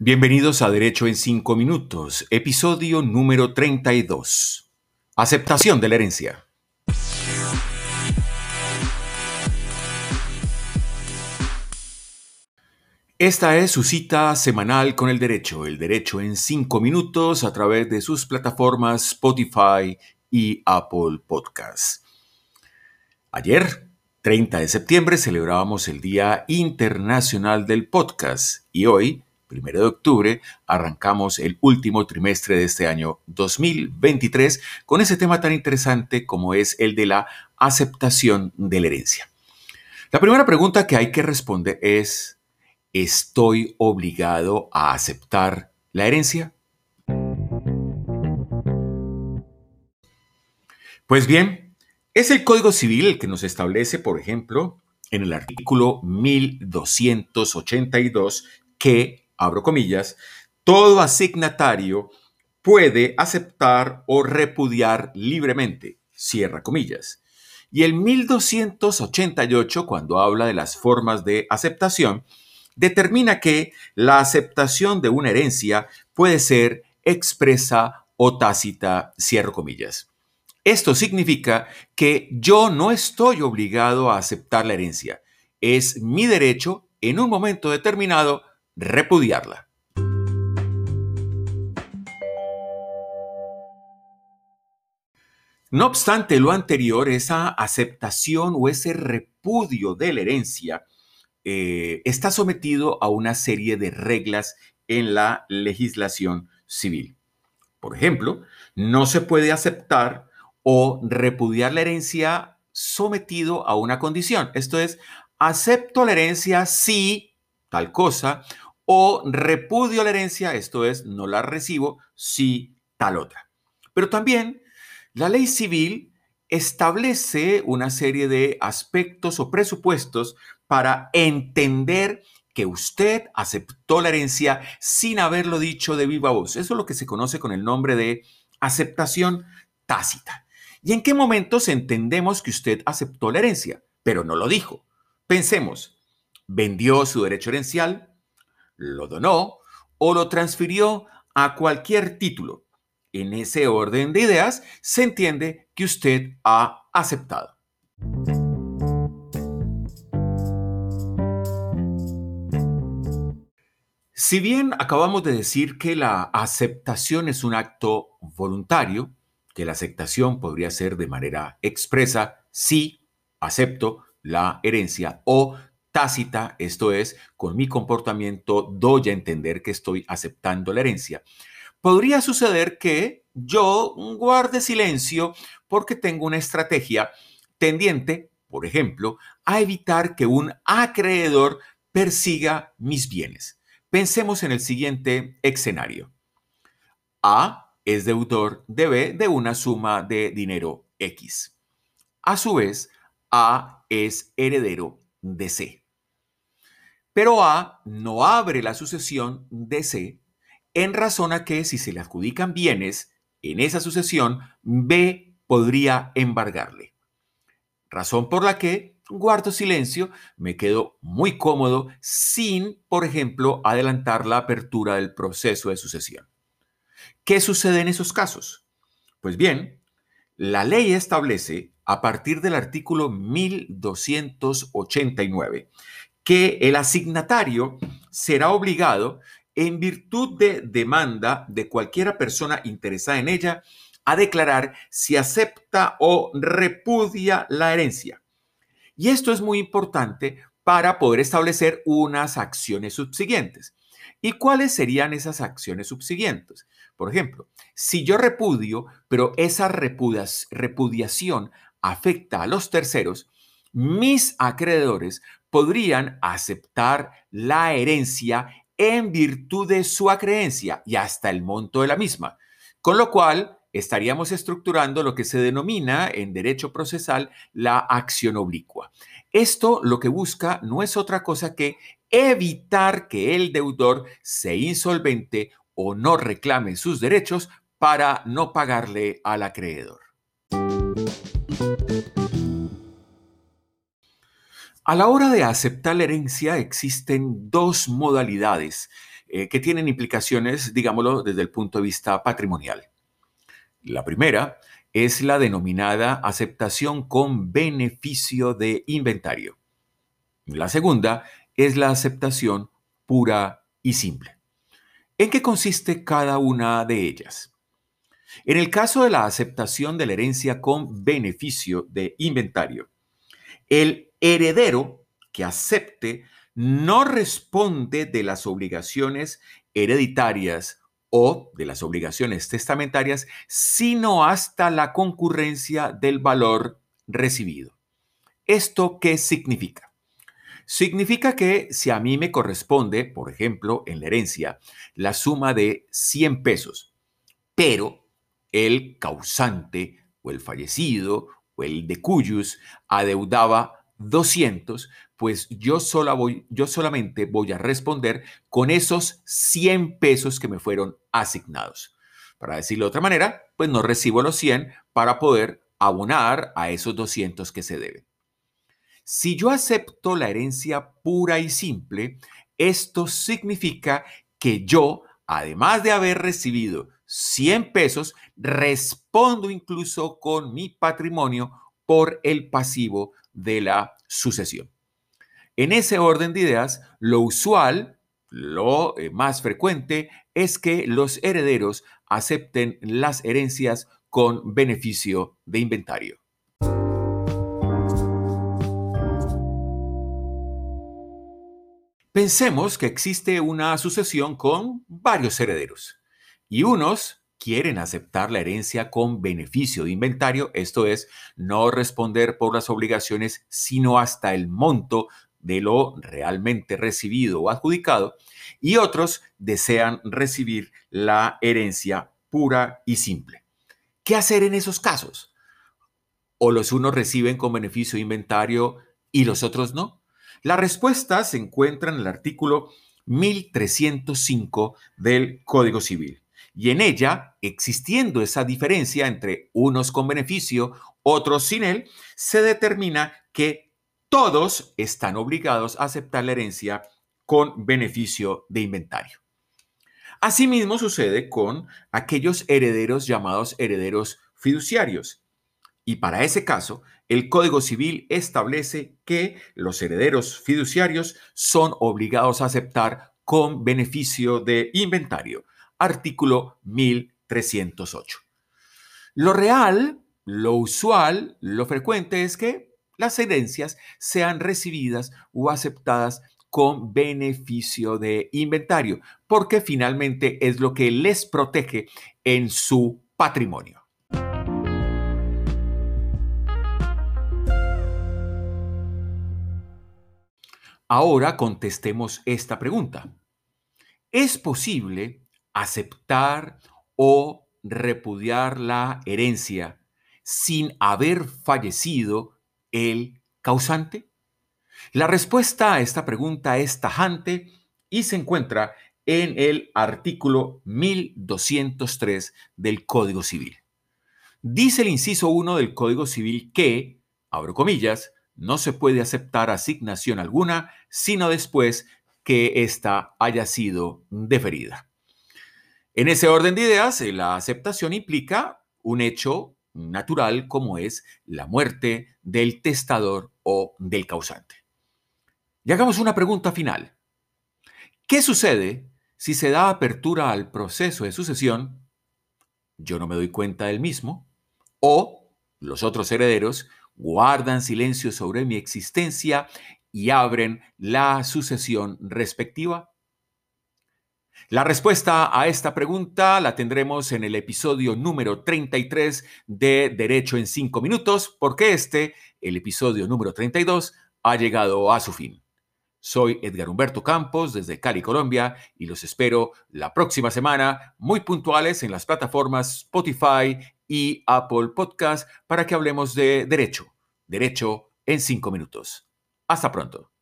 Bienvenidos a Derecho en 5 Minutos, episodio número 32. Aceptación de la herencia. Esta es su cita semanal con el derecho, el derecho en 5 minutos a través de sus plataformas Spotify y Apple Podcasts. Ayer, 30 de septiembre, celebrábamos el Día Internacional del Podcast y hoy, primero de octubre, arrancamos el último trimestre de este año 2023 con ese tema tan interesante como es el de la aceptación de la herencia. La primera pregunta que hay que responder es, ¿estoy obligado a aceptar la herencia? Pues bien, es el Código Civil el que nos establece, por ejemplo, en el artículo 1282 que abro comillas, todo asignatario puede aceptar o repudiar libremente, cierra comillas. Y el 1288, cuando habla de las formas de aceptación, determina que la aceptación de una herencia puede ser expresa o tácita, cierro comillas. Esto significa que yo no estoy obligado a aceptar la herencia. Es mi derecho, en un momento determinado, repudiarla. No obstante lo anterior, esa aceptación o ese repudio de la herencia eh, está sometido a una serie de reglas en la legislación civil. Por ejemplo, no se puede aceptar o repudiar la herencia sometido a una condición. Esto es, acepto la herencia si tal cosa o repudio la herencia, esto es, no la recibo si tal otra. Pero también la ley civil establece una serie de aspectos o presupuestos para entender que usted aceptó la herencia sin haberlo dicho de viva voz. Eso es lo que se conoce con el nombre de aceptación tácita. ¿Y en qué momentos entendemos que usted aceptó la herencia, pero no lo dijo? Pensemos, vendió su derecho herencial, lo donó o lo transfirió a cualquier título. En ese orden de ideas se entiende que usted ha aceptado. Si bien acabamos de decir que la aceptación es un acto voluntario, que la aceptación podría ser de manera expresa, sí, acepto la herencia o tácita, esto es, con mi comportamiento doy a entender que estoy aceptando la herencia. Podría suceder que yo guarde silencio porque tengo una estrategia tendiente, por ejemplo, a evitar que un acreedor persiga mis bienes. Pensemos en el siguiente escenario. A es deudor de B de una suma de dinero X. A su vez, A es heredero de C. Pero A no abre la sucesión de C en razón a que si se le adjudican bienes en esa sucesión, B podría embargarle. Razón por la que guardo silencio, me quedo muy cómodo sin, por ejemplo, adelantar la apertura del proceso de sucesión. ¿Qué sucede en esos casos? Pues bien, la ley establece, a partir del artículo 1289, que el asignatario será obligado, en virtud de demanda de cualquiera persona interesada en ella, a declarar si acepta o repudia la herencia. Y esto es muy importante para poder establecer unas acciones subsiguientes. ¿Y cuáles serían esas acciones subsiguientes? Por ejemplo, si yo repudio, pero esa repudiación afecta a los terceros, mis acreedores podrían aceptar la herencia en virtud de su acreencia y hasta el monto de la misma, con lo cual estaríamos estructurando lo que se denomina en derecho procesal la acción oblicua. Esto lo que busca no es otra cosa que evitar que el deudor se insolvente o no reclame sus derechos para no pagarle al acreedor. A la hora de aceptar la herencia existen dos modalidades eh, que tienen implicaciones, digámoslo, desde el punto de vista patrimonial. La primera es la denominada aceptación con beneficio de inventario. La segunda es la aceptación pura y simple. ¿En qué consiste cada una de ellas? En el caso de la aceptación de la herencia con beneficio de inventario, el heredero que acepte no responde de las obligaciones hereditarias o de las obligaciones testamentarias, sino hasta la concurrencia del valor recibido. ¿Esto qué significa? Significa que si a mí me corresponde, por ejemplo, en la herencia, la suma de 100 pesos, pero el causante o el fallecido o el de cuyos adeudaba 200, pues yo, voy, yo solamente voy a responder con esos 100 pesos que me fueron asignados. Para decirlo de otra manera, pues no recibo los 100 para poder abonar a esos 200 que se deben. Si yo acepto la herencia pura y simple, esto significa que yo, además de haber recibido 100 pesos, respondo incluso con mi patrimonio por el pasivo de la sucesión. En ese orden de ideas, lo usual, lo eh, más frecuente, es que los herederos acepten las herencias con beneficio de inventario. Pensemos que existe una sucesión con varios herederos y unos quieren aceptar la herencia con beneficio de inventario, esto es, no responder por las obligaciones, sino hasta el monto de lo realmente recibido o adjudicado, y otros desean recibir la herencia pura y simple. ¿Qué hacer en esos casos? ¿O los unos reciben con beneficio de inventario y los otros no? La respuesta se encuentra en el artículo 1305 del Código Civil. Y en ella, existiendo esa diferencia entre unos con beneficio, otros sin él, se determina que todos están obligados a aceptar la herencia con beneficio de inventario. Asimismo sucede con aquellos herederos llamados herederos fiduciarios. Y para ese caso, el Código Civil establece que los herederos fiduciarios son obligados a aceptar con beneficio de inventario artículo 1308. Lo real, lo usual, lo frecuente es que las herencias sean recibidas o aceptadas con beneficio de inventario, porque finalmente es lo que les protege en su patrimonio. Ahora contestemos esta pregunta. ¿Es posible aceptar o repudiar la herencia sin haber fallecido el causante? La respuesta a esta pregunta es tajante y se encuentra en el artículo 1203 del Código Civil. Dice el inciso 1 del Código Civil que, abro comillas, no se puede aceptar asignación alguna sino después que ésta haya sido deferida. En ese orden de ideas, eh, la aceptación implica un hecho natural como es la muerte del testador o del causante. Y hagamos una pregunta final. ¿Qué sucede si se da apertura al proceso de sucesión, yo no me doy cuenta del mismo, o los otros herederos guardan silencio sobre mi existencia y abren la sucesión respectiva? La respuesta a esta pregunta la tendremos en el episodio número 33 de Derecho en 5 minutos, porque este, el episodio número 32, ha llegado a su fin. Soy Edgar Humberto Campos desde Cali, Colombia, y los espero la próxima semana muy puntuales en las plataformas Spotify y Apple Podcast para que hablemos de derecho, derecho en 5 minutos. Hasta pronto.